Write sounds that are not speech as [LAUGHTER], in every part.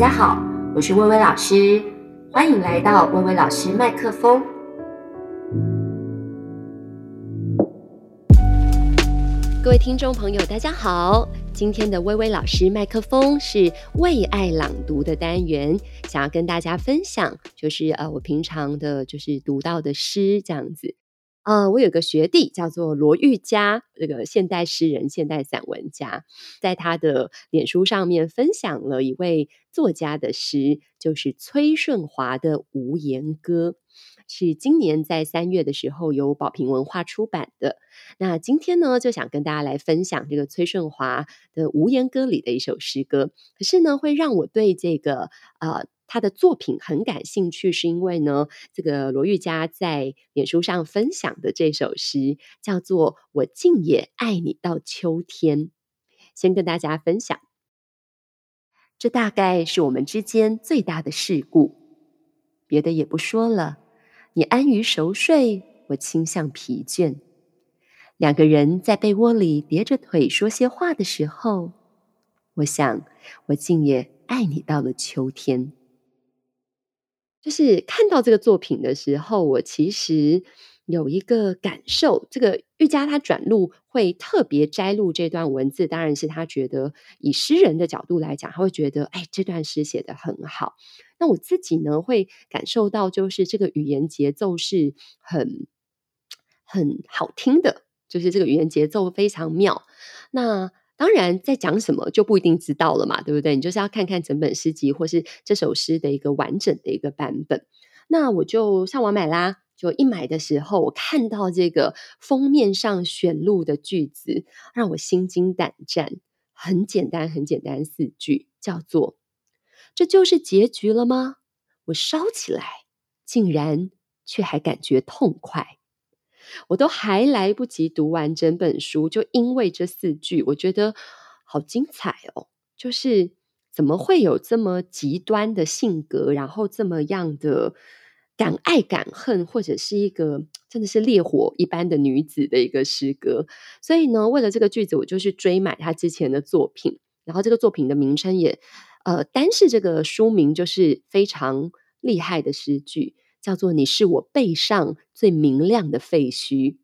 大家好，我是薇薇老师，欢迎来到薇薇老师麦克风。各位听众朋友，大家好，今天的薇薇老师麦克风是为爱朗读的单元，想要跟大家分享，就是呃，我平常的就是读到的诗这样子。呃，我有个学弟叫做罗毓嘉，这个现代诗人、现代散文家，在他的脸书上面分享了一位作家的诗，就是崔顺华的《无言歌》，是今年在三月的时候由宝瓶文化出版的。那今天呢，就想跟大家来分享这个崔顺华的《无言歌》里的一首诗歌，可是呢，会让我对这个呃。他的作品很感兴趣，是因为呢，这个罗玉佳在脸书上分享的这首诗叫做《我竟也爱你到秋天》。先跟大家分享，这大概是我们之间最大的事故。别的也不说了，你安于熟睡，我倾向疲倦。两个人在被窝里叠着腿说些话的时候，我想，我竟也爱你到了秋天。就是看到这个作品的时候，我其实有一个感受。这个毓嘉他转录会特别摘录这段文字，当然是他觉得以诗人的角度来讲，他会觉得哎，这段诗写得很好。那我自己呢，会感受到就是这个语言节奏是很很好听的，就是这个语言节奏非常妙。那当然，在讲什么就不一定知道了嘛，对不对？你就是要看看整本诗集，或是这首诗的一个完整的一个版本。那我就上网买啦，就一买的时候，我看到这个封面上选录的句子，让我心惊胆战。很简单，很简单，四句，叫做“这就是结局了吗？”我烧起来，竟然却还感觉痛快。我都还来不及读完整本书，就因为这四句，我觉得好精彩哦！就是怎么会有这么极端的性格，然后这么样的敢爱敢恨，或者是一个真的是烈火一般的女子的一个诗歌。所以呢，为了这个句子，我就去追买他之前的作品，然后这个作品的名称也，呃，单是这个书名就是非常厉害的诗句。叫做你是我背上最明亮的废墟。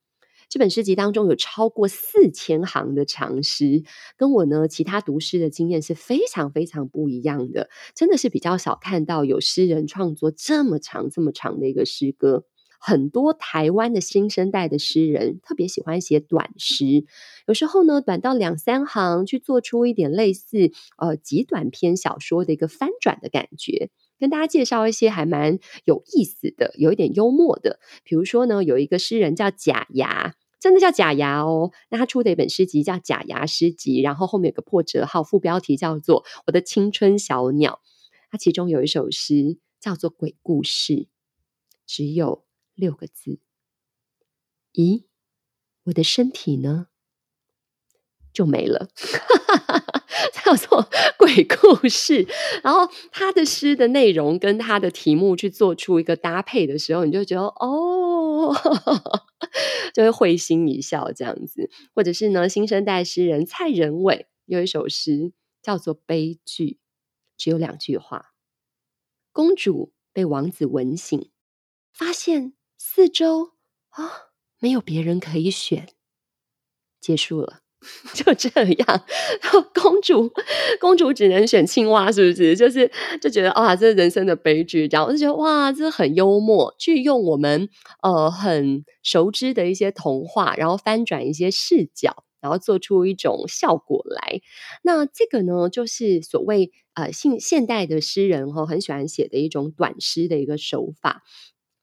这本诗集当中有超过四千行的长诗，跟我呢其他读诗的经验是非常非常不一样的。真的是比较少看到有诗人创作这么长这么长的一个诗歌。很多台湾的新生代的诗人特别喜欢写短诗，有时候呢短到两三行，去做出一点类似呃极短篇小说的一个翻转的感觉。跟大家介绍一些还蛮有意思的，有一点幽默的。比如说呢，有一个诗人叫假牙，真的叫假牙哦。那他出的一本诗集叫《假牙诗集》，然后后面有个破折号，副标题叫做《我的青春小鸟》。它其中有一首诗叫做《鬼故事》，只有六个字。咦，我的身体呢？就没了。[LAUGHS] 叫做鬼故事，[LAUGHS] 然后他的诗的内容跟他的题目去做出一个搭配的时候，你就觉得哦，[LAUGHS] 就会会心一笑这样子。或者是呢，新生代诗人蔡仁伟有一首诗叫做《悲剧》，只有两句话：公主被王子吻醒，发现四周啊、哦、没有别人可以选，结束了。[LAUGHS] 就这样，公主公主只能选青蛙，是不是？就是就觉得啊，这是人生的悲剧。然后我就觉得哇，这很幽默，去用我们呃很熟知的一些童话，然后翻转一些视角，然后做出一种效果来。那这个呢，就是所谓呃现现代的诗人哈、哦，很喜欢写的一种短诗的一个手法。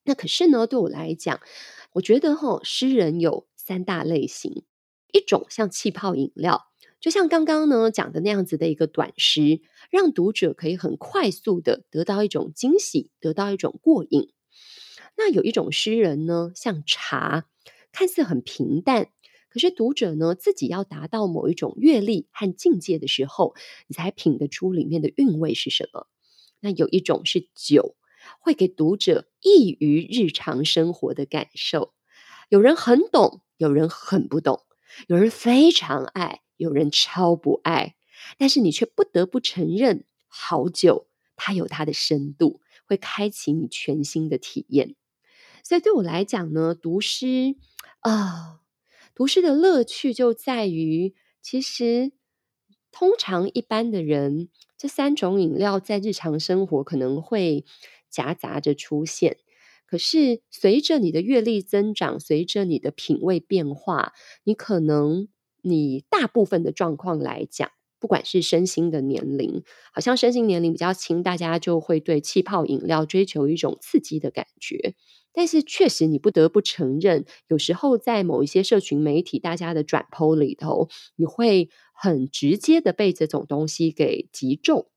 那可是呢，对我来讲，我觉得哈、哦，诗人有三大类型。一种像气泡饮料，就像刚刚呢讲的那样子的一个短诗，让读者可以很快速的得到一种惊喜，得到一种过瘾。那有一种诗人呢，像茶，看似很平淡，可是读者呢自己要达到某一种阅历和境界的时候，你才品得出里面的韵味是什么。那有一种是酒，会给读者异于日常生活的感受。有人很懂，有人很不懂。有人非常爱，有人超不爱，但是你却不得不承认，好酒，它有它的深度，会开启你全新的体验。所以对我来讲呢，读诗啊，读诗的乐趣就在于，其实通常一般的人，这三种饮料在日常生活可能会夹杂着出现。可是随着你的阅历增长，随着你的品味变化，你可能你大部分的状况来讲，不管是身心的年龄，好像身心年龄比较轻，大家就会对气泡饮料追求一种刺激的感觉。但是确实，你不得不承认，有时候在某一些社群媒体，大家的转 po 里头，你会很直接的被这种东西给击中。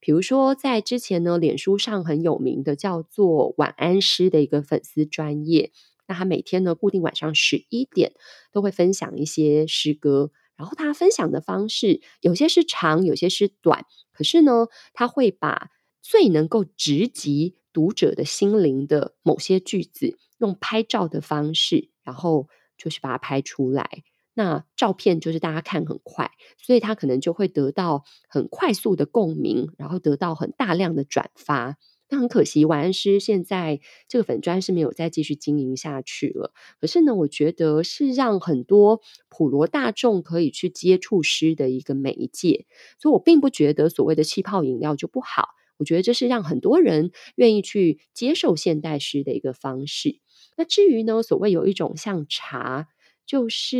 比如说，在之前呢，脸书上很有名的叫做“晚安诗”的一个粉丝专业，那他每天呢，固定晚上十一点都会分享一些诗歌，然后他分享的方式有些是长，有些是短，可是呢，他会把最能够直击读者的心灵的某些句子，用拍照的方式，然后就是把它拍出来。那照片就是大家看很快，所以他可能就会得到很快速的共鸣，然后得到很大量的转发。那很可惜，晚安诗现在这个粉砖是没有再继续经营下去了。可是呢，我觉得是让很多普罗大众可以去接触诗的一个媒介。所以我并不觉得所谓的气泡饮料就不好。我觉得这是让很多人愿意去接受现代诗的一个方式。那至于呢，所谓有一种像茶，就是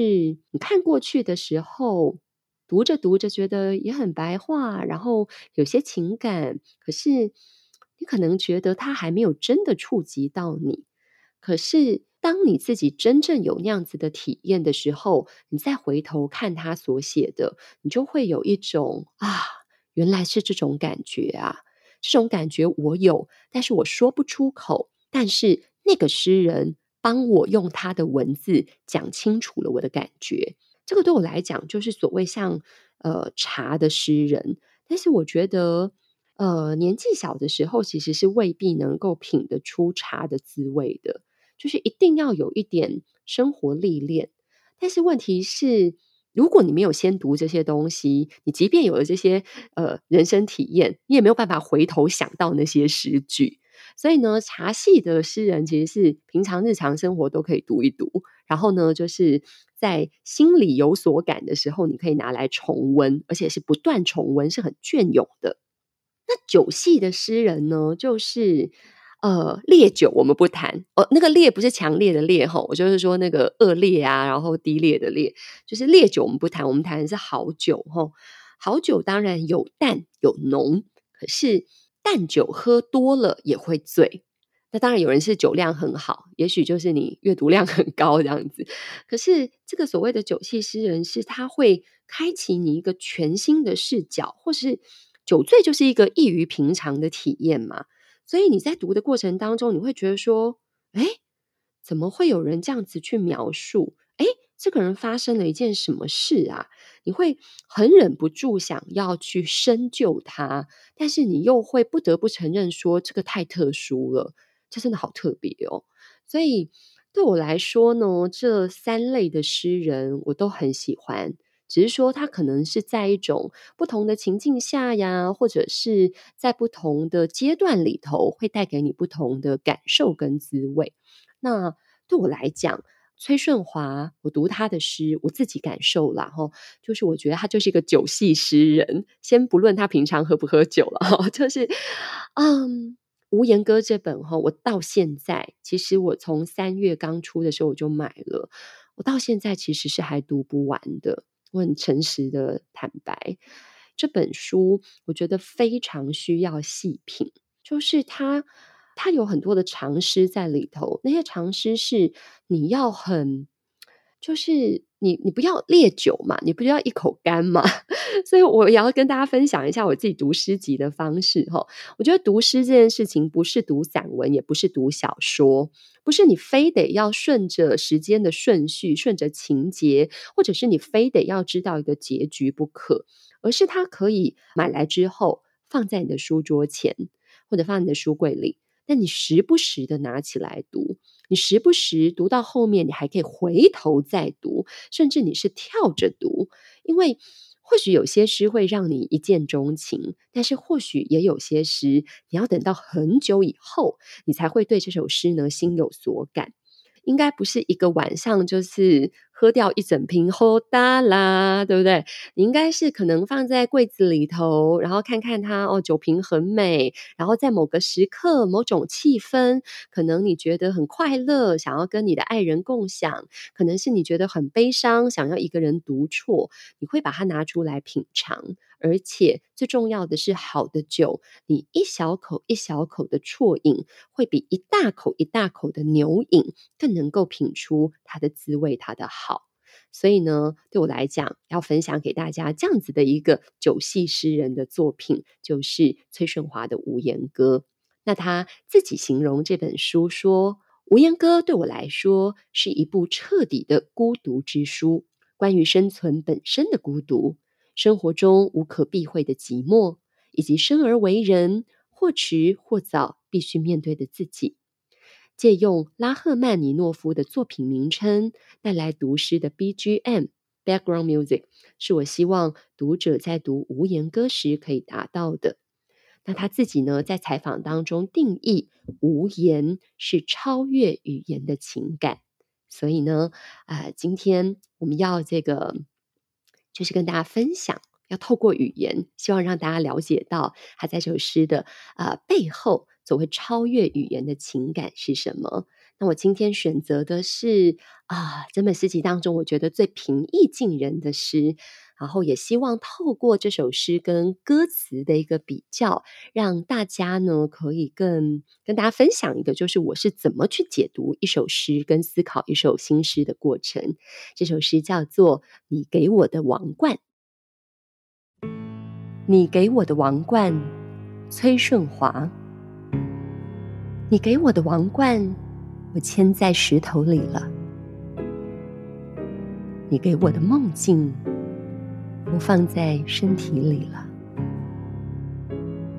你看过去的时候，读着读着觉得也很白话，然后有些情感，可是你可能觉得它还没有真的触及到你。可是当你自己真正有那样子的体验的时候，你再回头看他所写的，你就会有一种啊，原来是这种感觉啊。这种感觉我有，但是我说不出口。但是那个诗人帮我用他的文字讲清楚了我的感觉。这个对我来讲，就是所谓像呃茶的诗人。但是我觉得，呃年纪小的时候，其实是未必能够品得出茶的滋味的。就是一定要有一点生活历练。但是问题是。如果你没有先读这些东西，你即便有了这些呃人生体验，你也没有办法回头想到那些诗句。所以呢，茶系的诗人其实是平常日常生活都可以读一读，然后呢，就是在心里有所感的时候，你可以拿来重温，而且是不断重温，是很隽永的。那酒系的诗人呢，就是。呃，烈酒我们不谈哦，那个烈不是强烈的烈吼，我就是说那个恶劣啊，然后低劣的劣，就是烈酒我们不谈，我们谈的是好酒吼。好酒当然有淡有浓，可是但酒喝多了也会醉。那当然有人是酒量很好，也许就是你阅读量很高这样子。可是这个所谓的酒气诗人，是他会开启你一个全新的视角，或是酒醉就是一个异于平常的体验嘛。所以你在读的过程当中，你会觉得说：“哎，怎么会有人这样子去描述？哎，这个人发生了一件什么事啊？”你会很忍不住想要去深究他，但是你又会不得不承认说：“这个太特殊了，这真的好特别哦。”所以对我来说呢，这三类的诗人我都很喜欢。只是说，他可能是在一种不同的情境下呀，或者是在不同的阶段里头，会带给你不同的感受跟滋味。那对我来讲，崔顺华，我读他的诗，我自己感受了哈，就是我觉得他就是一个酒系诗人。先不论他平常喝不喝酒了哈，[LAUGHS] 就是嗯，《无言歌》这本哈，我到现在，其实我从三月刚出的时候我就买了，我到现在其实是还读不完的。我很诚实的坦白，这本书我觉得非常需要细品，就是他它有很多的长诗在里头，那些长诗是你要很，就是你你不要烈酒嘛，你不要一口干嘛，[LAUGHS] 所以我也要跟大家分享一下我自己读诗集的方式哈。我觉得读诗这件事情不是读散文，也不是读小说。不是你非得要顺着时间的顺序，顺着情节，或者是你非得要知道一个结局不可，而是它可以买来之后放在你的书桌前，或者放你的书柜里。但你时不时的拿起来读，你时不时读到后面，你还可以回头再读，甚至你是跳着读，因为或许有些诗会让你一见钟情，但是或许也有些诗，你要等到很久以后，你才会对这首诗呢心有所感。应该不是一个晚上，就是。喝掉一整瓶喝大啦，对不对？你应该是可能放在柜子里头，然后看看它哦，酒瓶很美。然后在某个时刻、某种气氛，可能你觉得很快乐，想要跟你的爱人共享；可能是你觉得很悲伤，想要一个人独处，你会把它拿出来品尝。而且最重要的是，好的酒，你一小口一小口的啜饮，会比一大口一大口的牛饮更能够品出它的滋味，它的好。所以呢，对我来讲，要分享给大家这样子的一个酒系诗人的作品，就是崔顺华的《无言歌》。那他自己形容这本书说，《无言歌》对我来说是一部彻底的孤独之书，关于生存本身的孤独。生活中无可避讳的寂寞，以及生而为人或迟或早必须面对的自己，借用拉赫曼尼诺夫的作品名称带来读诗的 BGM，[MUSIC] 是我希望读者在读《无言歌》时可以达到的。那他自己呢，在采访当中定义“无言”是超越语言的情感。所以呢，啊、今天我们要这个。就是跟大家分享，要透过语言，希望让大家了解到他在这首诗的啊、呃、背后所谓超越语言的情感是什么。那我今天选择的是啊，整本诗集当中我觉得最平易近人的诗。然后也希望透过这首诗跟歌词的一个比较，让大家呢可以更跟大家分享一个，就是我是怎么去解读一首诗跟思考一首新诗的过程。这首诗叫做《你给我的王冠》，你给我的王冠，崔顺华。你给我的王冠，我嵌在石头里了。你给我的梦境。我放在身体里了，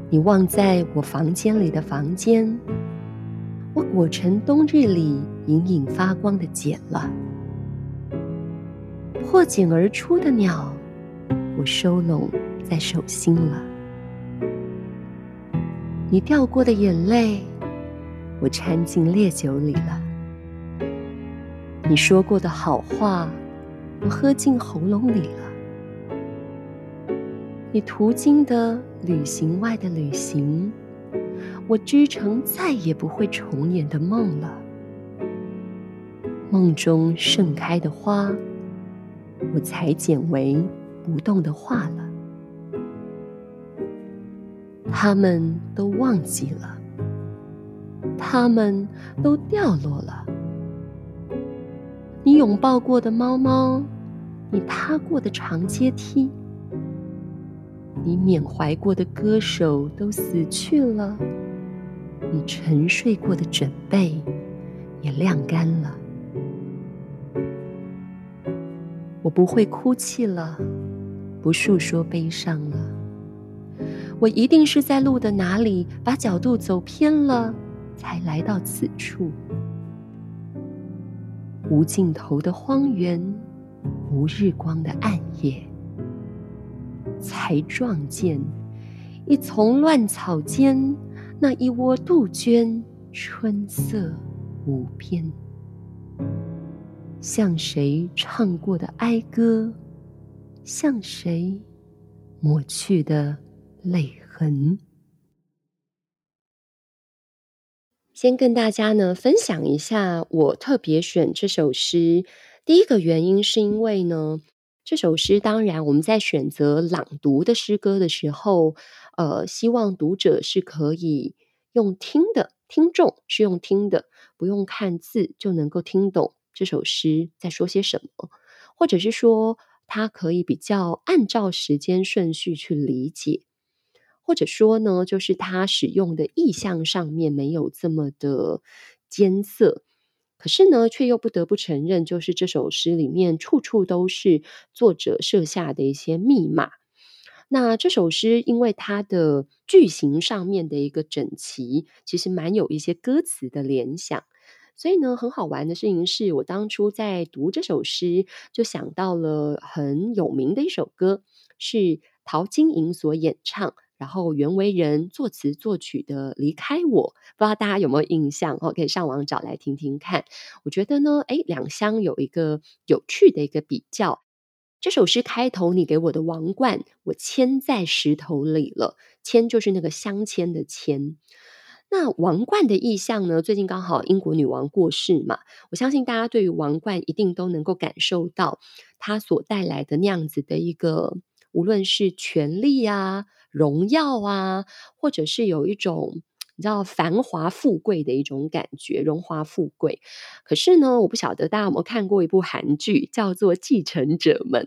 你忘在我房间里的房间，我裹成冬日里隐隐发光的茧了。破茧而出的鸟，我收拢在手心了。你掉过的眼泪，我掺进烈酒里了。你说过的好话，我喝进喉咙里了。你途经的旅行外的旅行，我织成再也不会重演的梦了。梦中盛开的花，我裁剪为不动的画了。他们都忘记了，他们都掉落了。你拥抱过的猫猫，你踏过的长阶梯。你缅怀过的歌手都死去了，你沉睡过的枕被也晾干了。我不会哭泣了，不诉说悲伤了。我一定是在路的哪里把角度走偏了，才来到此处。无尽头的荒原，无日光的暗夜。才撞见一丛乱草间，那一窝杜鹃，春色无边。向谁唱过的哀歌？向谁抹去的泪痕？先跟大家呢分享一下，我特别选这首诗。第一个原因是因为呢。这首诗当然，我们在选择朗读的诗歌的时候，呃，希望读者是可以用听的，听众是用听的，不用看字就能够听懂这首诗在说些什么，或者是说他可以比较按照时间顺序去理解，或者说呢，就是他使用的意象上面没有这么的艰涩。可是呢，却又不得不承认，就是这首诗里面处处都是作者设下的一些密码。那这首诗因为它的句型上面的一个整齐，其实蛮有一些歌词的联想，所以呢，很好玩的事情是我当初在读这首诗，就想到了很有名的一首歌，是陶晶莹所演唱，然后袁惟仁作词作曲的《离开我》，不知道大家有没有印象哦？可以上网找来听听看。我觉得呢，诶，两相有一个有趣的一个比较。这首诗开头，你给我的王冠，我嵌在石头里了。嵌就是那个镶嵌的嵌。那王冠的意象呢？最近刚好英国女王过世嘛，我相信大家对于王冠一定都能够感受到它所带来的那样子的一个，无论是权力啊、荣耀啊，或者是有一种你知道繁华富贵的一种感觉，荣华富贵。可是呢，我不晓得大家有没有看过一部韩剧，叫做《继承者们》。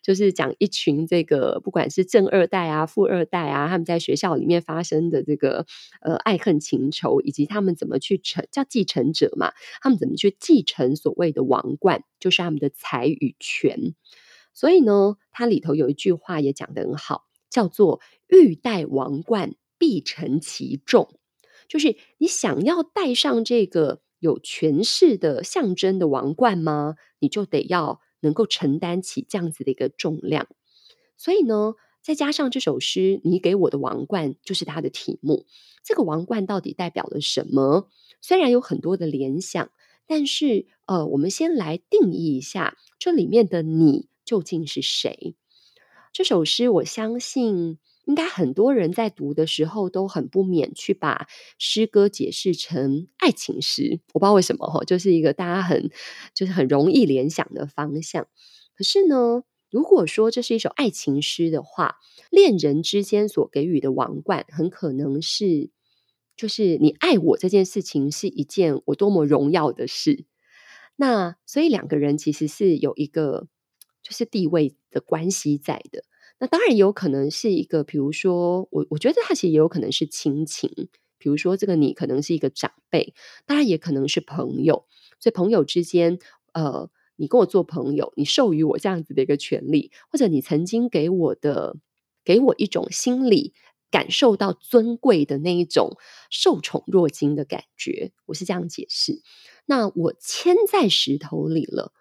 就是讲一群这个，不管是正二代啊、富二代啊，他们在学校里面发生的这个呃爱恨情仇，以及他们怎么去承叫继承者嘛，他们怎么去继承所谓的王冠，就是他们的财与权。所以呢，它里头有一句话也讲得很好，叫做“欲戴王冠，必承其重”，就是你想要戴上这个有权势的象征的王冠吗？你就得要。能够承担起这样子的一个重量，所以呢，再加上这首诗，你给我的王冠就是它的题目。这个王冠到底代表了什么？虽然有很多的联想，但是呃，我们先来定义一下，这里面的你究竟是谁？这首诗，我相信应该很多人在读的时候都很不免去把诗歌解释成爱情诗，我不知道为什么哈，就是一个大家很就是很容易联想的方向。可是呢，如果说这是一首爱情诗的话，恋人之间所给予的王冠，很可能是就是你爱我这件事情是一件我多么荣耀的事。那所以两个人其实是有一个就是地位的关系在的。那当然也有可能是一个，比如说我，我觉得他其实也有可能是亲情，比如说这个你可能是一个长辈，当然也可能是朋友，所以朋友之间，呃，你跟我做朋友，你授予我这样子的一个权利，或者你曾经给我的，给我一种心理感受到尊贵的那一种受宠若惊的感觉，我是这样解释。那我牵在石头里了。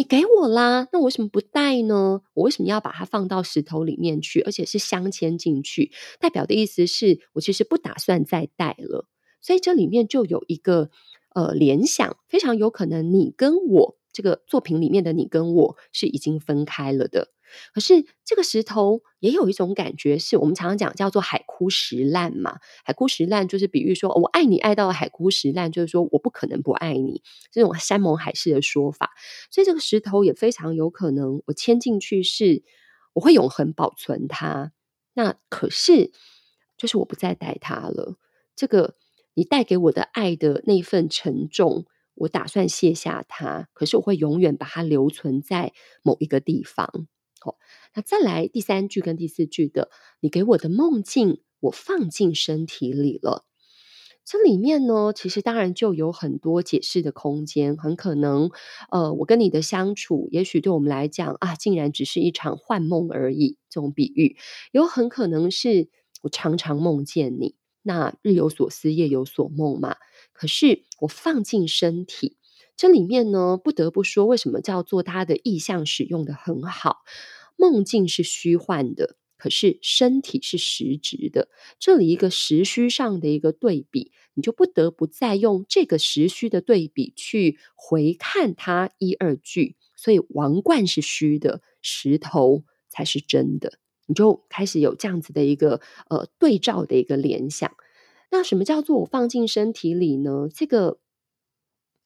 你给我啦，那我为什么不带呢？我为什么要把它放到石头里面去，而且是镶嵌进去？代表的意思是我其实不打算再带了。所以这里面就有一个呃联想，非常有可能你跟我这个作品里面的你跟我是已经分开了的。可是这个石头也有一种感觉，是我们常常讲叫做海枯石烂嘛。海枯石烂就是比喻说，我爱你爱到海枯石烂，就是说我不可能不爱你，这种山盟海誓的说法。所以这个石头也非常有可能，我嵌进去是我会永恒保存它。那可是就是我不再戴它了。这个你带给我的爱的那份沉重，我打算卸下它，可是我会永远把它留存在某一个地方。好，那再来第三句跟第四句的，你给我的梦境，我放进身体里了。这里面呢，其实当然就有很多解释的空间。很可能，呃，我跟你的相处，也许对我们来讲啊，竟然只是一场幻梦而已。这种比喻，有很可能是我常常梦见你，那日有所思，夜有所梦嘛。可是我放进身体。这里面呢，不得不说，为什么叫做他的意象使用得很好？梦境是虚幻的，可是身体是实质的。这里一个实虚上的一个对比，你就不得不再用这个实虚的对比去回看它一二句。所以王冠是虚的，石头才是真的。你就开始有这样子的一个呃对照的一个联想。那什么叫做我放进身体里呢？这个。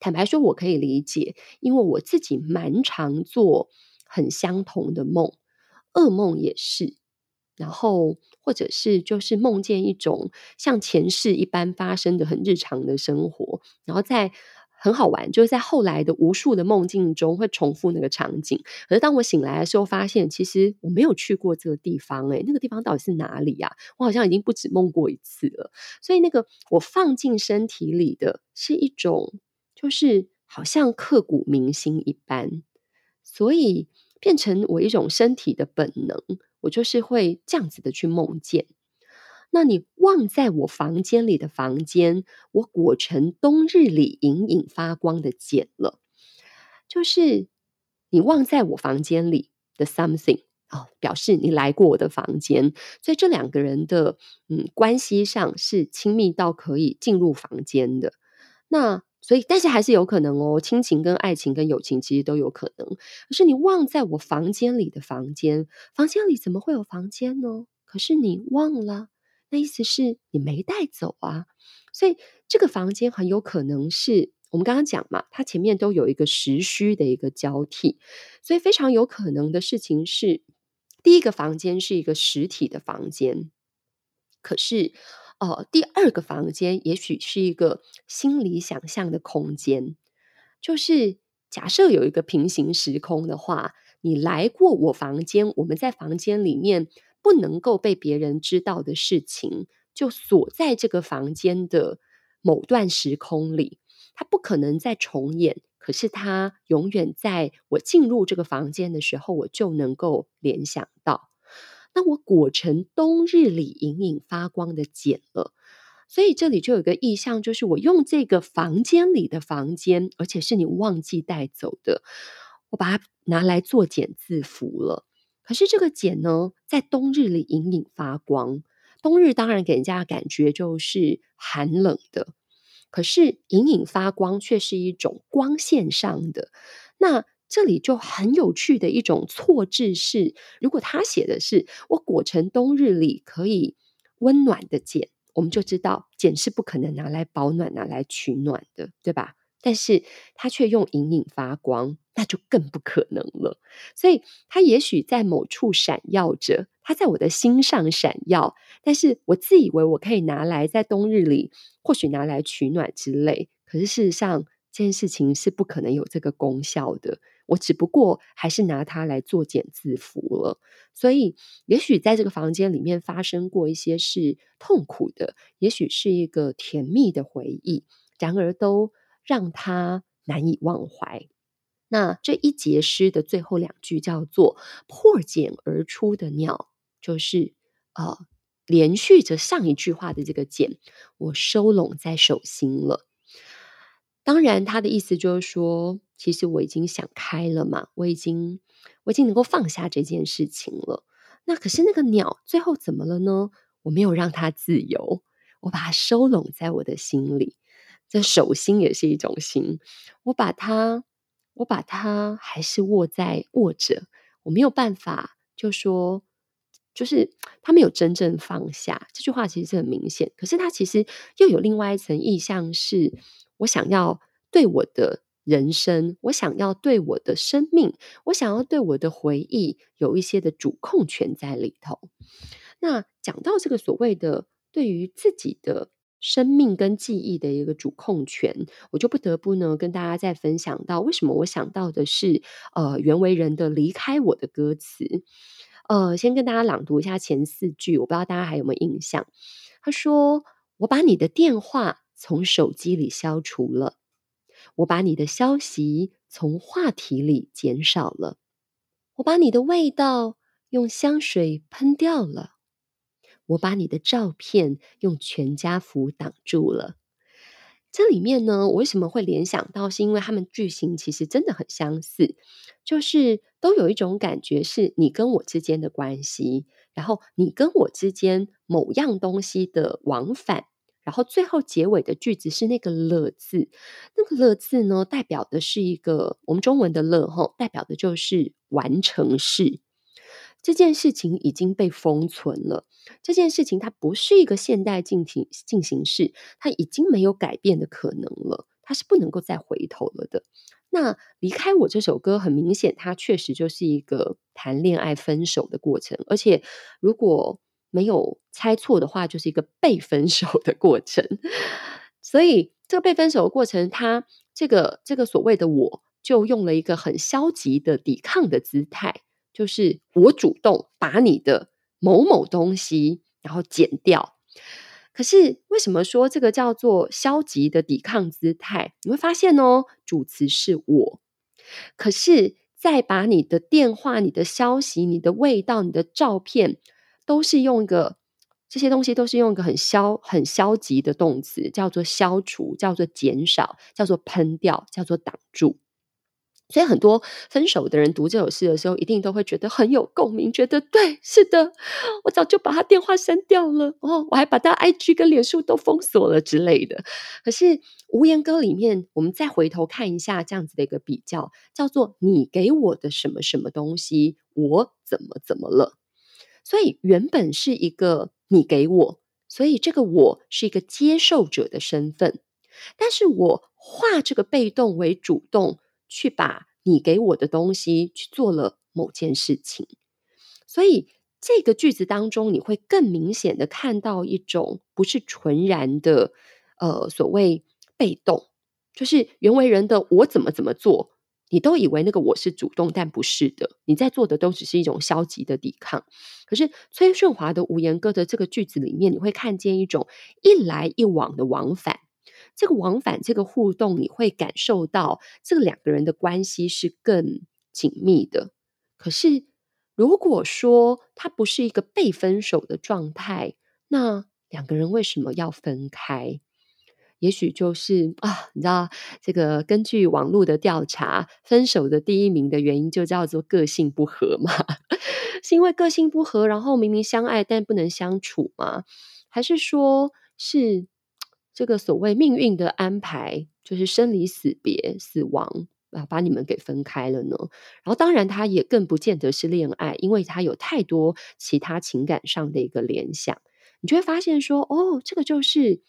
坦白说，我可以理解，因为我自己蛮常做很相同的梦，噩梦也是，然后或者是就是梦见一种像前世一般发生的很日常的生活，然后在很好玩，就是在后来的无数的梦境中会重复那个场景。可是当我醒来的时候，发现其实我没有去过这个地方，诶，那个地方到底是哪里呀？我好像已经不止梦过一次了。所以那个我放进身体里的是一种。就是好像刻骨铭心一般，所以变成我一种身体的本能，我就是会这样子的去梦见。那你忘在我房间里的房间，我裹成冬日里隐隐发光的茧了。就是你忘在我房间里的 something 哦，表示你来过我的房间，所以这两个人的嗯关系上是亲密到可以进入房间的。那所以，但是还是有可能哦，亲情跟爱情跟友情其实都有可能。可是你忘在我房间里的房间，房间里怎么会有房间呢？可是你忘了，那意思是你没带走啊。所以这个房间很有可能是。我们刚刚讲嘛，它前面都有一个时虚的一个交替，所以非常有可能的事情是，第一个房间是一个实体的房间，可是，哦，第二个房间也许是一个心理想象的空间，就是假设有一个平行时空的话，你来过我房间，我们在房间里面不能够被别人知道的事情，就锁在这个房间的某段时空里。它不可能再重演，可是它永远在我进入这个房间的时候，我就能够联想到。那我裹成冬日里隐隐发光的茧了，所以这里就有个意象，就是我用这个房间里的房间，而且是你忘记带走的，我把它拿来做茧字符了。可是这个茧呢，在冬日里隐隐发光，冬日当然给人家的感觉就是寒冷的。可是隐隐发光却是一种光线上的，那这里就很有趣的一种错置是，如果他写的是我裹成冬日里可以温暖的茧，我们就知道茧是不可能拿来保暖、拿来取暖的，对吧？但是他却用隐隐发光，那就更不可能了。所以他也许在某处闪耀着，他在我的心上闪耀，但是我自以为我可以拿来在冬日里，或许拿来取暖之类。可是事实上，这件事情是不可能有这个功效的。我只不过还是拿它来做茧自缚了。所以，也许在这个房间里面发生过一些是痛苦的，也许是一个甜蜜的回忆，然而都。让他难以忘怀。那这一节诗的最后两句叫做“破茧而出的鸟”，就是呃，连续着上一句话的这个茧，我收拢在手心了。当然，他的意思就是说，其实我已经想开了嘛，我已经我已经能够放下这件事情了。那可是那个鸟最后怎么了呢？我没有让它自由，我把它收拢在我的心里。这手心也是一种心，我把它，我把它还是握在握着，我没有办法，就说，就是他没有真正放下。这句话其实是很明显，可是他其实又有另外一层意象，是我想要对我的人生，我想要对我的生命，我想要对我的回忆有一些的主控权在里头。那讲到这个所谓的对于自己的。生命跟记忆的一个主控权，我就不得不呢跟大家再分享到，为什么我想到的是呃袁惟仁的离开我的歌词。呃，先跟大家朗读一下前四句，我不知道大家还有没有印象。他说：“我把你的电话从手机里消除了，我把你的消息从话题里减少了，我把你的味道用香水喷掉了。”我把你的照片用全家福挡住了。这里面呢，我为什么会联想到？是因为他们句型其实真的很相似，就是都有一种感觉，是你跟我之间的关系，然后你跟我之间某样东西的往返，然后最后结尾的句子是那个了字，那个了字呢，代表的是一个我们中文的了哈，代表的就是完成式。这件事情已经被封存了。这件事情它不是一个现代进行进行式，它已经没有改变的可能了，它是不能够再回头了的。那离开我这首歌，很明显，它确实就是一个谈恋爱分手的过程，而且如果没有猜错的话，就是一个被分手的过程。所以这个被分手的过程，它这个这个所谓的我，就用了一个很消极的抵抗的姿态。就是我主动把你的某某东西然后剪掉，可是为什么说这个叫做消极的抵抗姿态？你会发现哦，主词是我，可是再把你的电话、你的消息、你的味道、你的照片，都是用一个这些东西都是用一个很消、很消极的动词，叫做消除，叫做减少，叫做喷掉，叫做挡住。所以很多分手的人读这首诗的时候，一定都会觉得很有共鸣，觉得对，是的，我早就把他电话删掉了，哦，我还把他 IG 跟脸书都封锁了之类的。可是《无言歌》里面，我们再回头看一下这样子的一个比较，叫做“你给我的什么什么东西，我怎么怎么了”。所以原本是一个你给我，所以这个我是一个接受者的身份，但是我化这个被动为主动。去把你给我的东西去做了某件事情，所以这个句子当中，你会更明显的看到一种不是纯然的，呃，所谓被动，就是原为人的我怎么怎么做，你都以为那个我是主动，但不是的，你在做的都只是一种消极的抵抗。可是崔顺华的《无言歌》的这个句子里面，你会看见一种一来一往的往返。这个往返，这个互动，你会感受到这两个人的关系是更紧密的。可是，如果说他不是一个被分手的状态，那两个人为什么要分开？也许就是啊，你知道，这个根据网络的调查，分手的第一名的原因就叫做个性不合嘛？[LAUGHS] 是因为个性不合，然后明明相爱但不能相处吗？还是说是？这个所谓命运的安排，就是生离死别、死亡啊，把你们给分开了呢。然后，当然，他也更不见得是恋爱，因为他有太多其他情感上的一个联想。你就会发现说，哦，这个就是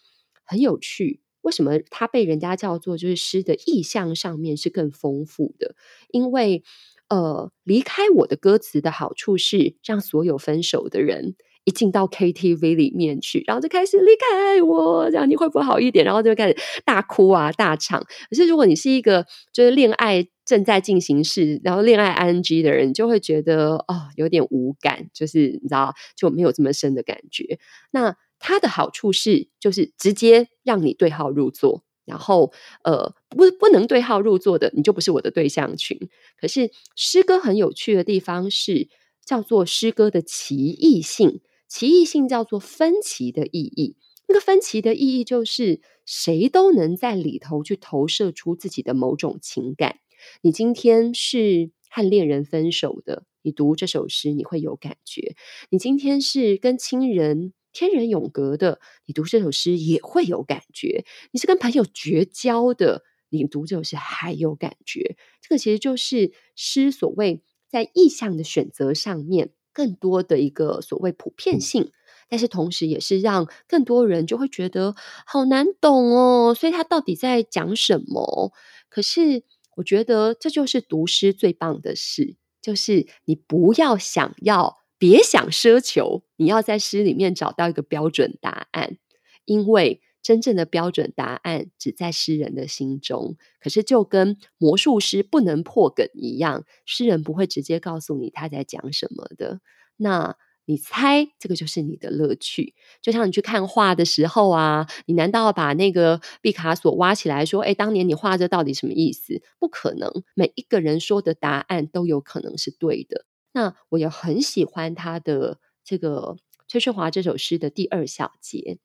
很有趣。为什么他被人家叫做就是诗的意象上面是更丰富的？因为，呃，离开我的歌词的好处是让所有分手的人。一进到 KTV 里面去，然后就开始离开我，这样你会不会好一点？然后就开始大哭啊、大唱。可是如果你是一个就是恋爱正在进行式，然后恋爱 ING 的人，就会觉得哦有点无感，就是你知道就没有这么深的感觉。那它的好处是，就是直接让你对号入座，然后呃不不能对号入座的，你就不是我的对象群。可是诗歌很有趣的地方是叫做诗歌的奇异性。奇异性叫做分歧的意义，那个分歧的意义就是谁都能在里头去投射出自己的某种情感。你今天是和恋人分手的，你读这首诗你会有感觉；你今天是跟亲人天人永隔的，你读这首诗也会有感觉；你是跟朋友绝交的，你读这首诗还有感觉。这个其实就是诗所谓在意象的选择上面。更多的一个所谓普遍性，但是同时也是让更多人就会觉得好难懂哦。所以他到底在讲什么？可是我觉得这就是读诗最棒的事，就是你不要想要，别想奢求，你要在诗里面找到一个标准答案，因为。真正的标准答案只在诗人的心中，可是就跟魔术师不能破梗一样，诗人不会直接告诉你他在讲什么的。那你猜，这个就是你的乐趣。就像你去看画的时候啊，你难道要把那个毕卡索挖起来说：“诶，当年你画这到底什么意思？”不可能，每一个人说的答案都有可能是对的。那我也很喜欢他的这个崔顺华这首诗的第二小节。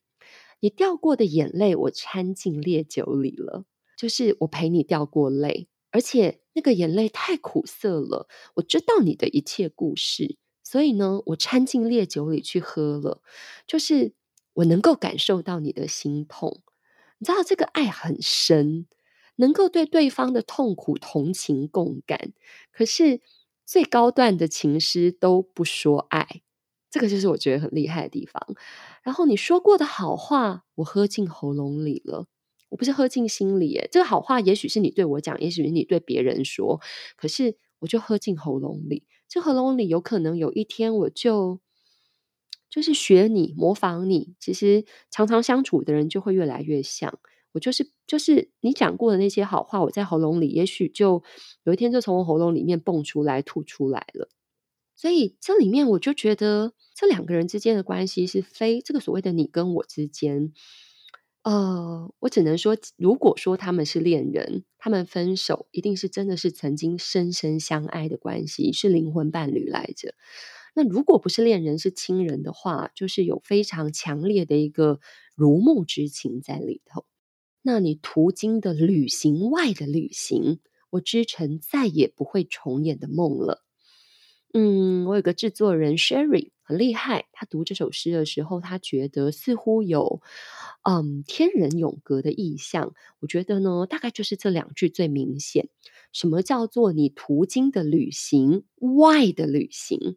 你掉过的眼泪，我掺进烈酒里了。就是我陪你掉过泪，而且那个眼泪太苦涩了。我知道你的一切故事，所以呢，我掺进烈酒里去喝了。就是我能够感受到你的心痛，你知道这个爱很深，能够对对方的痛苦同情共感。可是最高段的情诗都不说爱。这个就是我觉得很厉害的地方。然后你说过的好话，我喝进喉咙里了。我不是喝进心里耶，这个好话也许是你对我讲，也许是你对别人说，可是我就喝进喉咙里。这喉咙里有可能有一天，我就就是学你，模仿你。其实常常相处的人就会越来越像。我就是就是你讲过的那些好话，我在喉咙里，也许就有一天就从我喉咙里面蹦出来，吐出来了。所以这里面我就觉得，这两个人之间的关系是非这个所谓的你跟我之间，呃，我只能说，如果说他们是恋人，他们分手一定是真的是曾经深深相爱的关系，是灵魂伴侣来着。那如果不是恋人，是亲人的话，就是有非常强烈的一个如沐之情在里头。那你途经的旅行外的旅行，我织成再也不会重演的梦了。嗯，我有个制作人 Sherry 很厉害，他读这首诗的时候，他觉得似乎有嗯天人永隔的意象。我觉得呢，大概就是这两句最明显。什么叫做你途经的旅行外的旅行？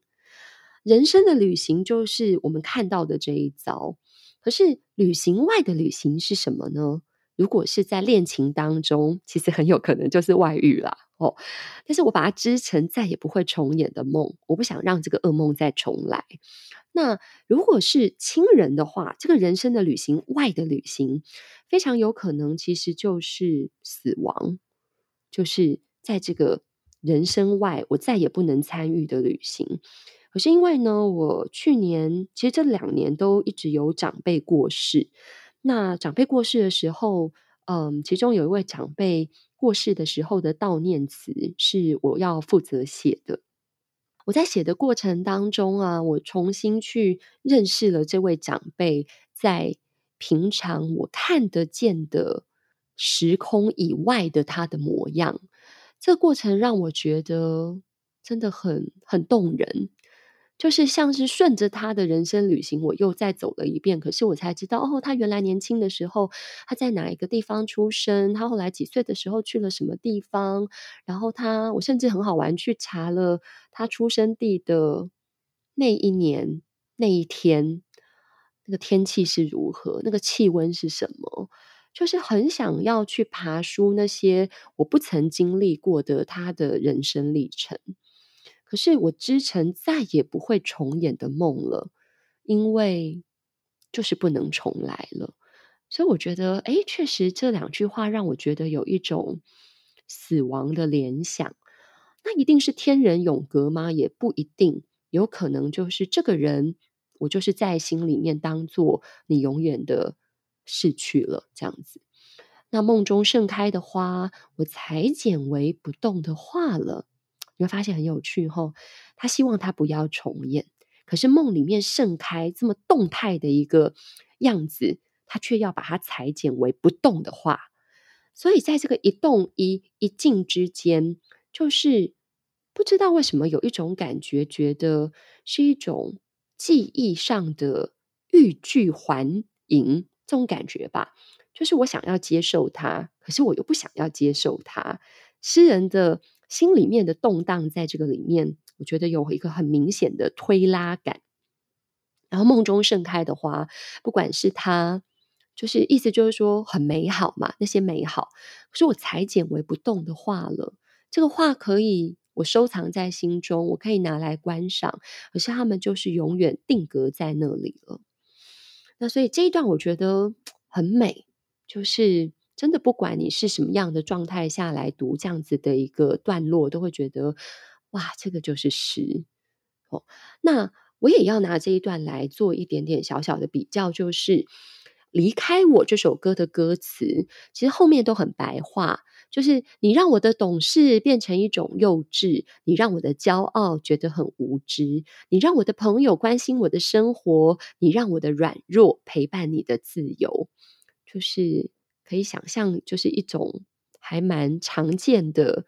人生的旅行就是我们看到的这一遭，可是旅行外的旅行是什么呢？如果是在恋情当中，其实很有可能就是外遇啦。哦，但是我把它织成再也不会重演的梦，我不想让这个噩梦再重来。那如果是亲人的话，这个人生的旅行外的旅行，非常有可能其实就是死亡，就是在这个人生外，我再也不能参与的旅行。可是因为呢，我去年其实这两年都一直有长辈过世。那长辈过世的时候，嗯，其中有一位长辈过世的时候的悼念词是我要负责写的。我在写的过程当中啊，我重新去认识了这位长辈，在平常我看得见的时空以外的他的模样。这个过程让我觉得真的很很动人。就是像是顺着他的人生旅行，我又再走了一遍。可是我才知道，哦，他原来年轻的时候他在哪一个地方出生？他后来几岁的时候去了什么地方？然后他，我甚至很好玩，去查了他出生地的那一年那一天，那个天气是如何，那个气温是什么？就是很想要去爬梳那些我不曾经历过的他的人生历程。可是我织成再也不会重演的梦了，因为就是不能重来了。所以我觉得，哎，确实这两句话让我觉得有一种死亡的联想。那一定是天人永隔吗？也不一定，有可能就是这个人，我就是在心里面当做你永远的逝去了这样子。那梦中盛开的花，我裁剪为不动的画了。你会发现很有趣吼，他希望他不要重演，可是梦里面盛开这么动态的一个样子，他却要把它裁剪为不动的画。所以在这个一动一一静之间，就是不知道为什么有一种感觉，觉得是一种记忆上的欲拒还迎这种感觉吧。就是我想要接受它，可是我又不想要接受它。诗人的。心里面的动荡，在这个里面，我觉得有一个很明显的推拉感。然后梦中盛开的花，不管是它，就是意思就是说很美好嘛，那些美好，可是我裁剪为不动的画了。这个画可以我收藏在心中，我可以拿来观赏，可是他们就是永远定格在那里了。那所以这一段我觉得很美，就是。真的，不管你是什么样的状态下来读这样子的一个段落，都会觉得哇，这个就是诗哦。那我也要拿这一段来做一点点小小的比较，就是离开我这首歌的歌词，其实后面都很白话，就是你让我的懂事变成一种幼稚，你让我的骄傲觉得很无知，你让我的朋友关心我的生活，你让我的软弱陪伴你的自由，就是。可以想象，就是一种还蛮常见的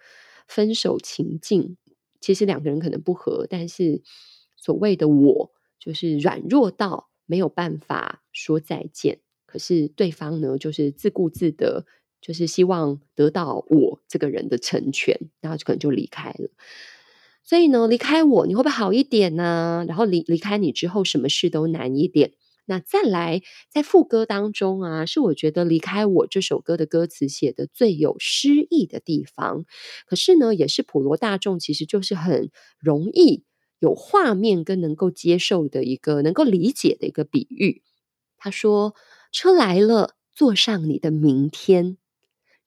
分手情境。其实两个人可能不合，但是所谓的我，就是软弱到没有办法说再见。可是对方呢，就是自顾自的，就是希望得到我这个人的成全，然后就可能就离开了。所以呢，离开我，你会不会好一点呢？然后离离开你之后，什么事都难一点。那再来，在副歌当中啊，是我觉得离开我这首歌的歌词写的最有诗意的地方。可是呢，也是普罗大众其实就是很容易有画面跟能够接受的一个能够理解的一个比喻。他说：“车来了，坐上你的明天；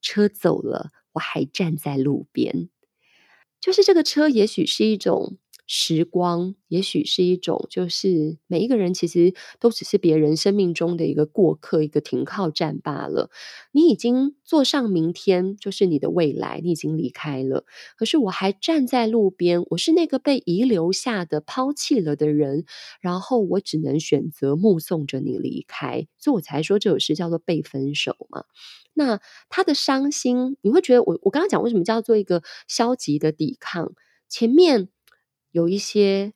车走了，我还站在路边。”就是这个车，也许是一种时光，也许是一种，就是每一个人其实都只是别人生命中的一个过客，一个停靠站罢了。你已经坐上明天，就是你的未来，你已经离开了。可是我还站在路边，我是那个被遗留下的、抛弃了的人，然后我只能选择目送着你离开，所以我才说这首诗叫做被分手嘛。那他的伤心，你会觉得我我刚刚讲为什么叫做一个消极的抵抗？前面。有一些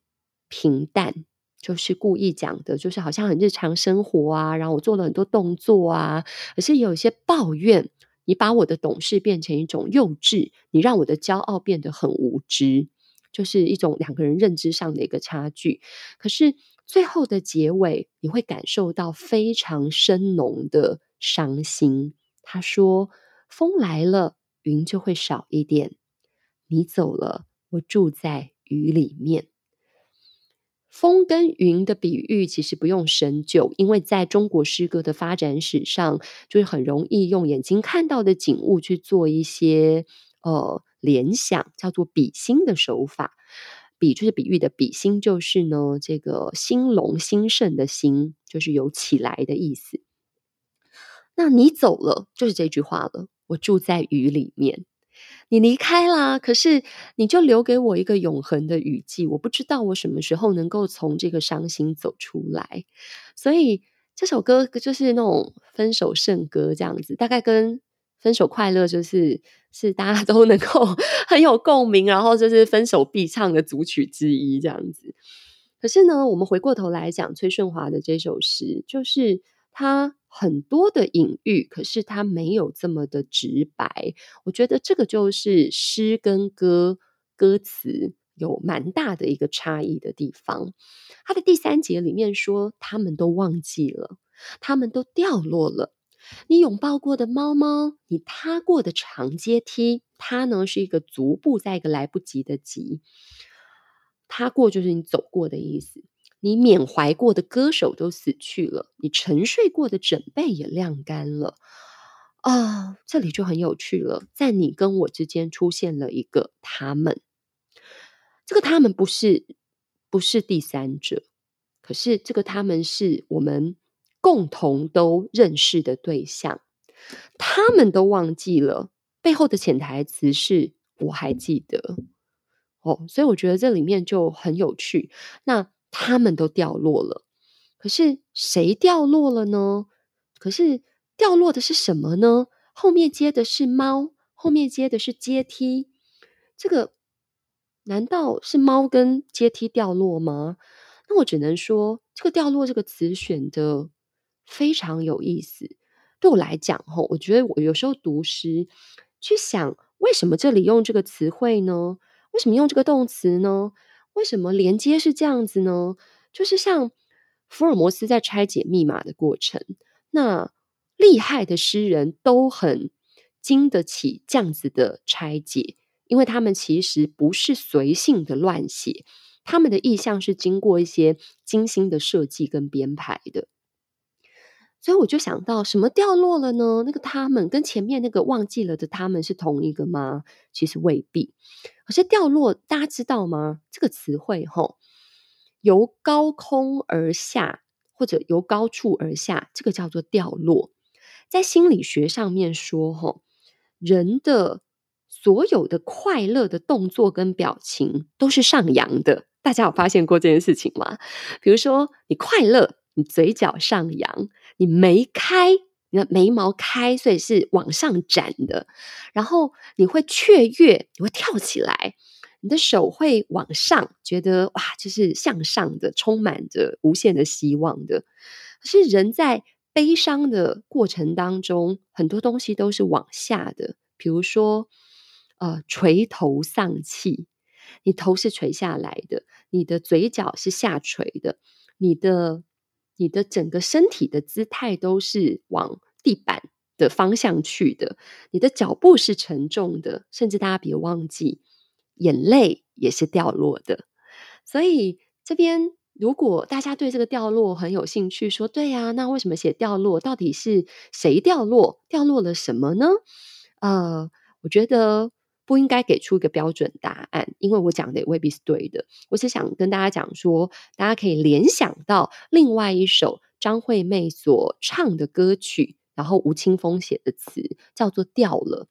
平淡，就是故意讲的，就是好像很日常生活啊，然后我做了很多动作啊，可是有一些抱怨，你把我的懂事变成一种幼稚，你让我的骄傲变得很无知，就是一种两个人认知上的一个差距。可是最后的结尾，你会感受到非常深浓的伤心。他说：“风来了，云就会少一点；你走了，我住在。”雨里面，风跟云的比喻其实不用深究，因为在中国诗歌的发展史上，就是很容易用眼睛看到的景物去做一些呃联想，叫做比兴的手法。比就是比喻的比兴，就是呢这个兴隆兴盛的兴，就是有起来的意思。那你走了，就是这句话了。我住在雨里面。你离开啦，可是你就留给我一个永恒的雨季，我不知道我什么时候能够从这个伤心走出来。所以这首歌就是那种分手圣歌这样子，大概跟分手快乐就是是大家 [LAUGHS] 都能够很有共鸣，然后就是分手必唱的组曲之一这样子。可是呢，我们回过头来讲崔顺华的这首诗，就是。他很多的隐喻，可是它没有这么的直白。我觉得这个就是诗跟歌歌词有蛮大的一个差异的地方。他的第三节里面说，他们都忘记了，他们都掉落了。你拥抱过的猫猫，你踏过的长阶梯，它呢是一个足部，在一个来不及的及，踏过就是你走过的意思。你缅怀过的歌手都死去了，你沉睡过的枕被也晾干了啊！这里就很有趣了，在你跟我之间出现了一个他们，这个他们不是不是第三者，可是这个他们是我们共同都认识的对象，他们都忘记了，背后的潜台词是我还记得哦，所以我觉得这里面就很有趣。那。他们都掉落了，可是谁掉落了呢？可是掉落的是什么呢？后面接的是猫，后面接的是阶梯。这个难道是猫跟阶梯掉落吗？那我只能说，这个掉落这个词选的非常有意思。对我来讲，吼，我觉得我有时候读诗，去想为什么这里用这个词汇呢？为什么用这个动词呢？为什么连接是这样子呢？就是像福尔摩斯在拆解密码的过程，那厉害的诗人都很经得起这样子的拆解，因为他们其实不是随性的乱写，他们的意象是经过一些精心的设计跟编排的。所以我就想到，什么掉落了呢？那个他们跟前面那个忘记了的他们是同一个吗？其实未必。可是掉落，大家知道吗？这个词汇吼，由高空而下，或者由高处而下，这个叫做掉落。在心理学上面说，吼，人的所有的快乐的动作跟表情都是上扬的。大家有发现过这件事情吗？比如说，你快乐。你嘴角上扬，你眉开，你的眉毛开，所以是往上展的。然后你会雀跃，你会跳起来，你的手会往上，觉得哇，就是向上的，充满着无限的希望的。可是人在悲伤的过程当中，很多东西都是往下的，比如说，呃，垂头丧气，你头是垂下来的，你的嘴角是下垂的，你的。你的整个身体的姿态都是往地板的方向去的，你的脚步是沉重的，甚至大家别忘记，眼泪也是掉落的。所以这边如果大家对这个掉落很有兴趣，说对呀，那为什么写掉落？到底是谁掉落？掉落了什么呢？呃，我觉得不应该给出一个标准答案，因为我讲的也未必是对的。我只想跟大家讲说，大家可以联想到另外一首张惠妹所唱的歌曲，然后吴青峰写的词叫做《掉了》。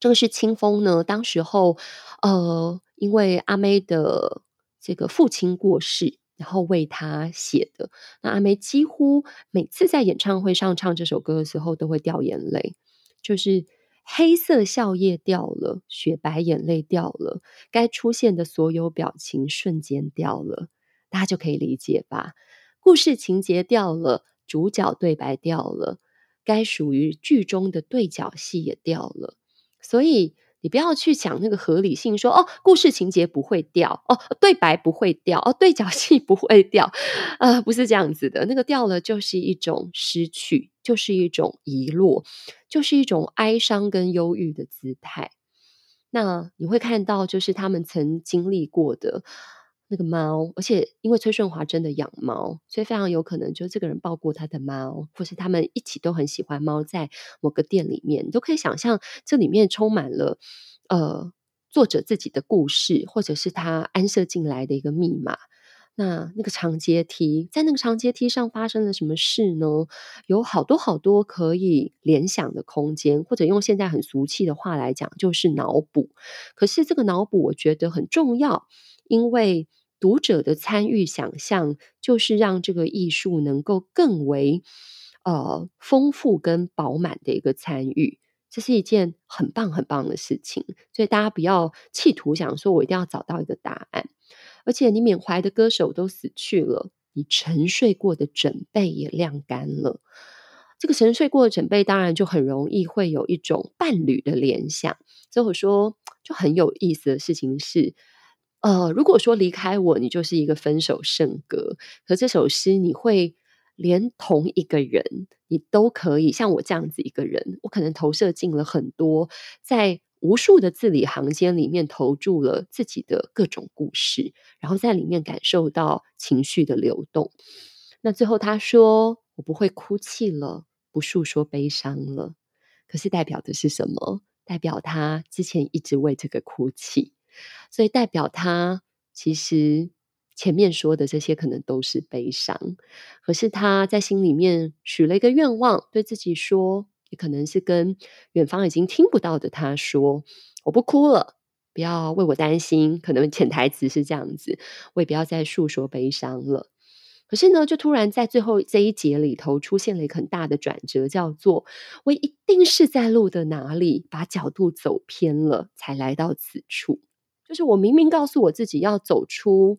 这个是青峰呢，当时候呃，因为阿妹的这个父亲过世，然后为她写的。那阿妹几乎每次在演唱会上唱这首歌的时候，都会掉眼泪，就是。黑色笑靥掉了，雪白眼泪掉了，该出现的所有表情瞬间掉了，大家就可以理解吧？故事情节掉了，主角对白掉了，该属于剧中的对角戏也掉了，所以。你不要去想那个合理性说，说哦，故事情节不会掉，哦，对白不会掉，哦，对角戏不会掉，呃，不是这样子的。那个掉了就是一种失去，就是一种遗落，就是一种哀伤跟忧郁的姿态。那你会看到，就是他们曾经历过的。那个猫，而且因为崔顺华真的养猫，所以非常有可能就这个人抱过他的猫，或是他们一起都很喜欢猫，在某个店里面，你都可以想象这里面充满了呃作者自己的故事，或者是他安设进来的一个密码。那那个长阶梯，在那个长阶梯上发生了什么事呢？有好多好多可以联想的空间，或者用现在很俗气的话来讲，就是脑补。可是这个脑补，我觉得很重要。因为读者的参与想象，就是让这个艺术能够更为呃丰富跟饱满的一个参与，这是一件很棒很棒的事情。所以大家不要企图想说，我一定要找到一个答案。而且你缅怀的歌手都死去了，你沉睡过的枕被也晾干了。这个沉睡过的枕被，当然就很容易会有一种伴侣的联想。所以我说，就很有意思的事情是。呃，如果说离开我，你就是一个分手圣歌。可这首诗，你会连同一个人，你都可以像我这样子一个人，我可能投射进了很多，在无数的字里行间里面投注了自己的各种故事，然后在里面感受到情绪的流动。那最后他说：“我不会哭泣了，不诉说悲伤了。”可是代表的是什么？代表他之前一直为这个哭泣。所以代表他其实前面说的这些可能都是悲伤，可是他在心里面许了一个愿望，对自己说，也可能是跟远方已经听不到的他说：“我不哭了，不要为我担心。”可能潜台词是这样子，我也不要再诉说悲伤了。可是呢，就突然在最后这一节里头出现了一个很大的转折，叫做我一定是在路的哪里把角度走偏了，才来到此处。就是我明明告诉我自己要走出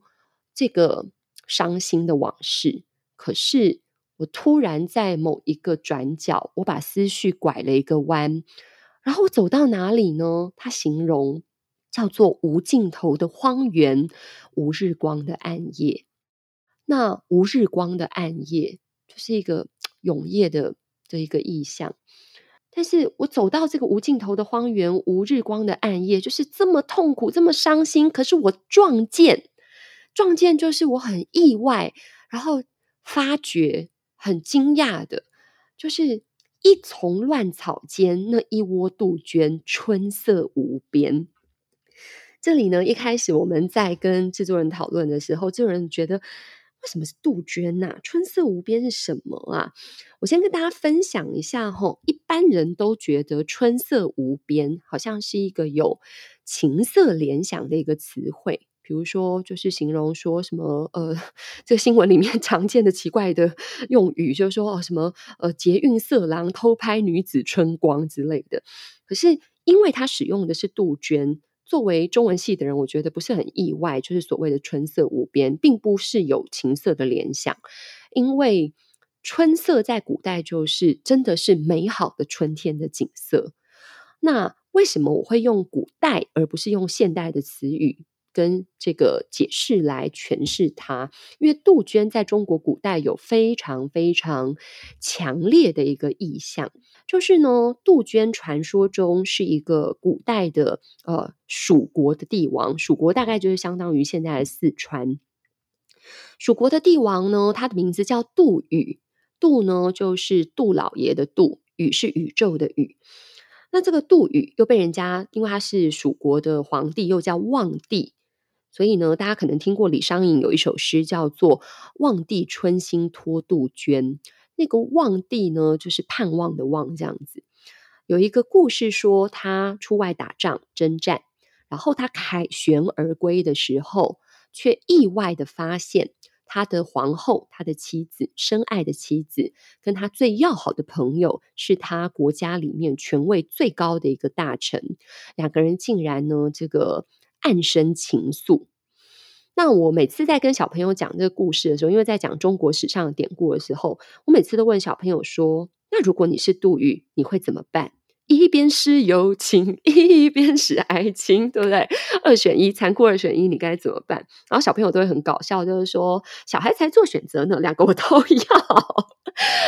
这个伤心的往事，可是我突然在某一个转角，我把思绪拐了一个弯，然后我走到哪里呢？他形容叫做无尽头的荒原，无日光的暗夜。那无日光的暗夜，就是一个 [TSK] 永夜的这一个意象。但是我走到这个无尽头的荒原，无日光的暗夜，就是这么痛苦，这么伤心。可是我撞见，撞见就是我很意外，然后发觉很惊讶的，就是一丛乱草间那一窝杜鹃，春色无边。这里呢，一开始我们在跟制作人讨论的时候，制作人觉得。为什么是杜鹃呐？春色无边是什么啊？我先跟大家分享一下吼，一般人都觉得春色无边好像是一个有情色联想的一个词汇，比如说就是形容说什么呃，[LAUGHS] 这个新闻里面 [LAUGHS] 常见的奇怪的用语，就是说哦什么呃捷运色狼偷拍女子春光之类的。可是因为它使用的是杜鹃。作为中文系的人，我觉得不是很意外，就是所谓的“春色无边”，并不是有情色的联想，因为春色在古代就是真的是美好的春天的景色。那为什么我会用古代而不是用现代的词语？跟这个解释来诠释它，因为杜鹃在中国古代有非常非常强烈的一个意象，就是呢，杜鹃传说中是一个古代的呃蜀国的帝王，蜀国大概就是相当于现在的四川。蜀国的帝王呢，他的名字叫杜宇，杜呢就是杜老爷的杜，宇是宇宙的宇。那这个杜宇又被人家，因为他是蜀国的皇帝，又叫望帝，所以呢，大家可能听过李商隐有一首诗叫做《望帝春心托杜鹃》，那个望帝呢，就是盼望的望这样子。有一个故事说，他出外打仗征战，然后他凯旋而归的时候，却意外的发现。他的皇后，他的妻子，深爱的妻子，跟他最要好的朋友，是他国家里面权位最高的一个大臣，两个人竟然呢，这个暗生情愫。那我每次在跟小朋友讲这个故事的时候，因为在讲中国史上的典故的时候，我每次都问小朋友说：“那如果你是杜宇，你会怎么办？”一边是友情，[LAUGHS] 一边是爱情，对不对？二选一，残酷二选一，你该怎么办？然后小朋友都会很搞笑，就是说小孩才做选择呢，两个我都 [LAUGHS] 要。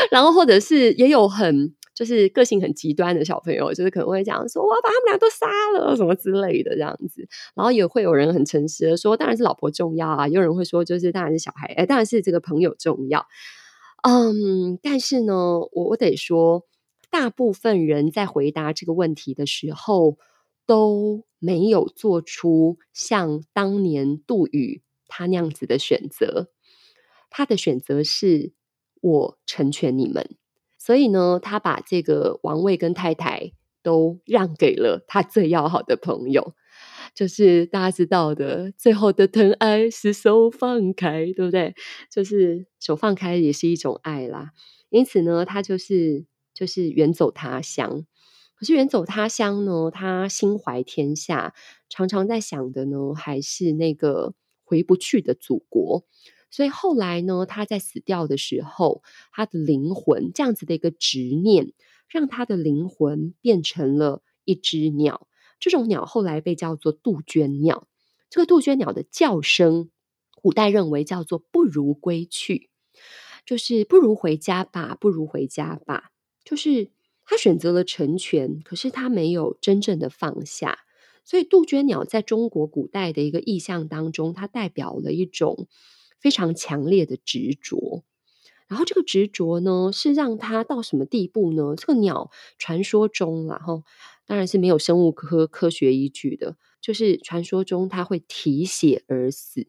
然后或者是也有很就是个性很极端的小朋友，就是可能会讲说我要把他们俩都杀了什么之类的这样子。然后也会有人很诚实的说，当然是老婆重要啊。也有人会说，就是当然是小孩，哎，当然是这个朋友重要。嗯，但是呢，我我得说。大部分人在回答这个问题的时候，都没有做出像当年杜宇他那样子的选择。他的选择是我成全你们，所以呢，他把这个王位跟太太都让给了他最要好的朋友，就是大家知道的，最后的疼爱是手放开，对不对？就是手放开也是一种爱啦。因此呢，他就是。就是远走他乡，可是远走他乡呢，他心怀天下，常常在想的呢，还是那个回不去的祖国。所以后来呢，他在死掉的时候，他的灵魂这样子的一个执念，让他的灵魂变成了一只鸟。这种鸟后来被叫做杜鹃鸟。这个杜鹃鸟的叫声，古代认为叫做“不如归去”，就是不如回家吧，不如回家吧。就是他选择了成全，可是他没有真正的放下。所以杜鹃鸟在中国古代的一个意象当中，它代表了一种非常强烈的执着。然后这个执着呢，是让他到什么地步呢？这个鸟传说中，然后当然是没有生物科科学依据的，就是传说中它会啼血而死。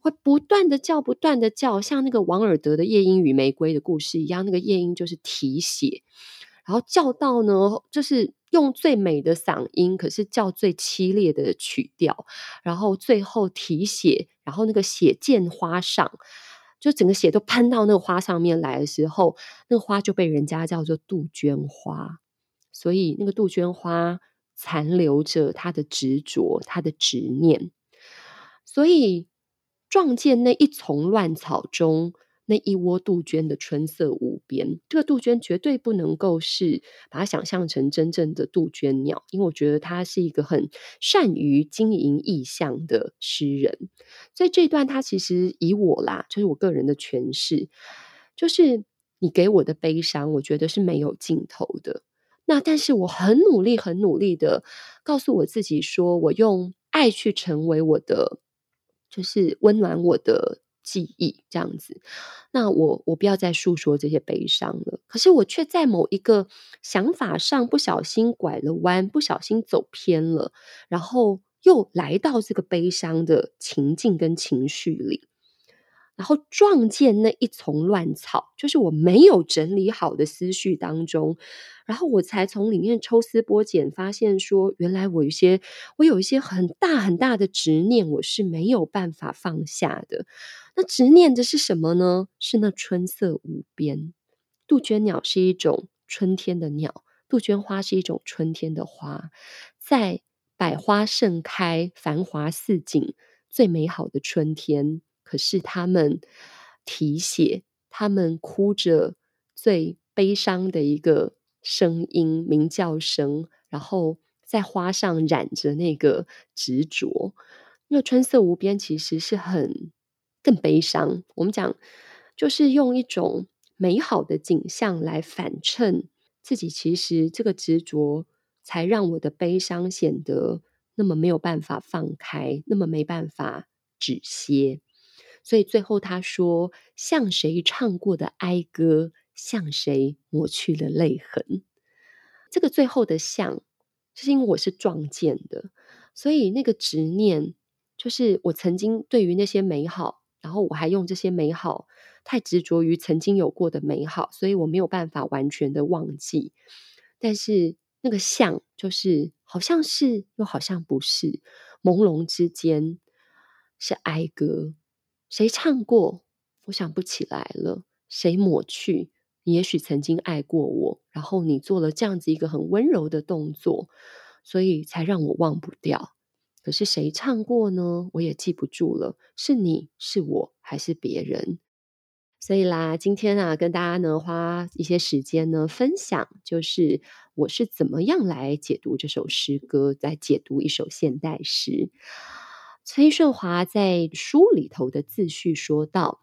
会不断的叫，不断的叫，像那个王尔德的《夜莺与玫瑰》的故事一样，那个夜莺就是啼血，然后叫到呢，就是用最美的嗓音，可是叫最凄烈的曲调，然后最后提血，然后那个血溅花上，就整个血都喷到那个花上面来的时候，那个花就被人家叫做杜鹃花，所以那个杜鹃花残留着他的执着，他的执念，所以。撞见那一丛乱草中那一窝杜鹃的春色无边，这个杜鹃绝对不能够是把它想象成真正的杜鹃鸟，因为我觉得他是一个很善于经营意象的诗人。所以这段他其实以我啦，就是我个人的诠释，就是你给我的悲伤，我觉得是没有尽头的。那但是我很努力、很努力的告诉我自己说，我用爱去成为我的。就是温暖我的记忆，这样子。那我我不要再诉说这些悲伤了。可是我却在某一个想法上不小心拐了弯，不小心走偏了，然后又来到这个悲伤的情境跟情绪里。然后撞见那一丛乱草，就是我没有整理好的思绪当中，然后我才从里面抽丝剥茧，发现说，原来我有一些，我有一些很大很大的执念，我是没有办法放下的。那执念的是什么呢？是那春色无边。杜鹃鸟是一种春天的鸟，杜鹃花是一种春天的花，在百花盛开、繁华似锦、最美好的春天。可是他们啼血，他们哭着最悲伤的一个声音鸣叫声，然后在花上染着那个执着。那春色无边其实是很更悲伤。我们讲就是用一种美好的景象来反衬自己，其实这个执着才让我的悲伤显得那么没有办法放开，那么没办法止歇。所以最后他说：“向谁唱过的哀歌，向谁抹去了泪痕。”这个最后的“向”，就是因为我是撞见的，所以那个执念就是我曾经对于那些美好，然后我还用这些美好太执着于曾经有过的美好，所以我没有办法完全的忘记。但是那个像就是好像是又好像不是，朦胧之间是哀歌，谁唱过？我想不起来了。谁抹去？你也许曾经爱过我，然后你做了这样子一个很温柔的动作，所以才让我忘不掉。可是谁唱过呢？我也记不住了。是你是我还是别人？所以啦，今天啊，跟大家呢花一些时间呢分享，就是我是怎么样来解读这首诗歌，在解读一首现代诗。崔顺华在书里头的自序说道。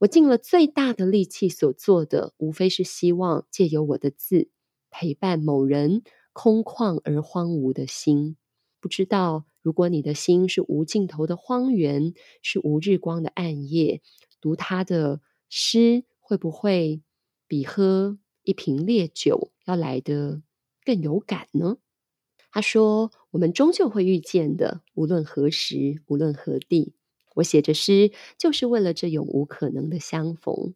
我尽了最大的力气所做的，无非是希望借由我的字陪伴某人空旷而荒芜的心。不知道，如果你的心是无尽头的荒原，是无日光的暗夜，读他的诗会不会比喝一瓶烈酒要来得更有感呢？他说：“我们终究会遇见的，无论何时，无论何地。”我写着诗，就是为了这永无可能的相逢。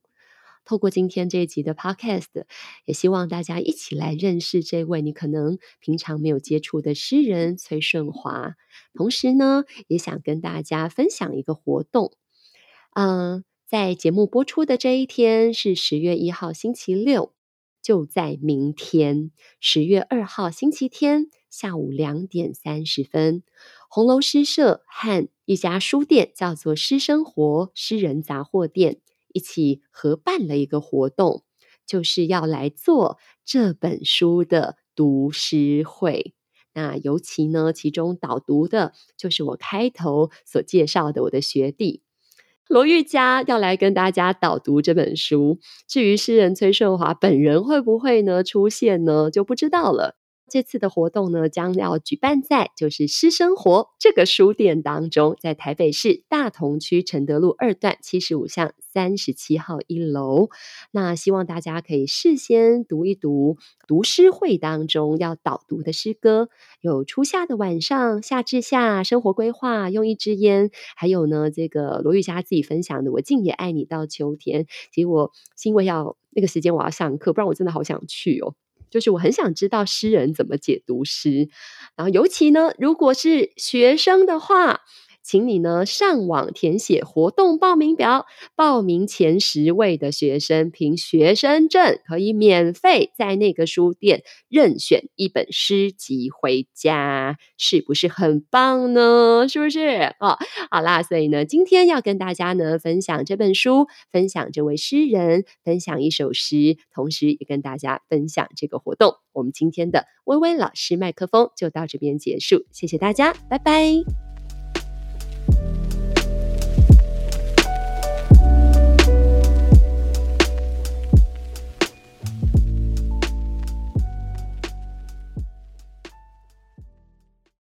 透过今天这一集的 Podcast，也希望大家一起来认识这位你可能平常没有接触的诗人崔顺华。同时呢，也想跟大家分享一个活动。嗯，在节目播出的这一天是十月一号星期六，就在明天十月二号星期天下午两点三十分。红楼诗社和一家书店叫做“诗生活诗人杂货店”一起合办了一个活动，就是要来做这本书的读诗会。那尤其呢，其中导读的就是我开头所介绍的我的学弟罗玉佳，要来跟大家导读这本书。至于诗人崔顺华本人会不会呢出现呢，就不知道了。这次的活动呢，将要举办在就是诗生活这个书店当中，在台北市大同区承德路二段七十五巷三十七号一楼。那希望大家可以事先读一读读诗会当中要导读的诗歌，有初夏的晚上、夏至夏、生活规划、用一支烟，还有呢这个罗玉霞自己分享的我竟也爱你到秋天。其实我是因为要那个时间我要上课，不然我真的好想去哦。就是我很想知道诗人怎么解读诗，然后尤其呢，如果是学生的话。请你呢上网填写活动报名表，报名前十位的学生凭学生证可以免费在那个书店任选一本诗集回家，是不是很棒呢？是不是？哦，好啦，所以呢，今天要跟大家呢分享这本书，分享这位诗人，分享一首诗，同时也跟大家分享这个活动。我们今天的微微老师麦克风就到这边结束，谢谢大家，拜拜。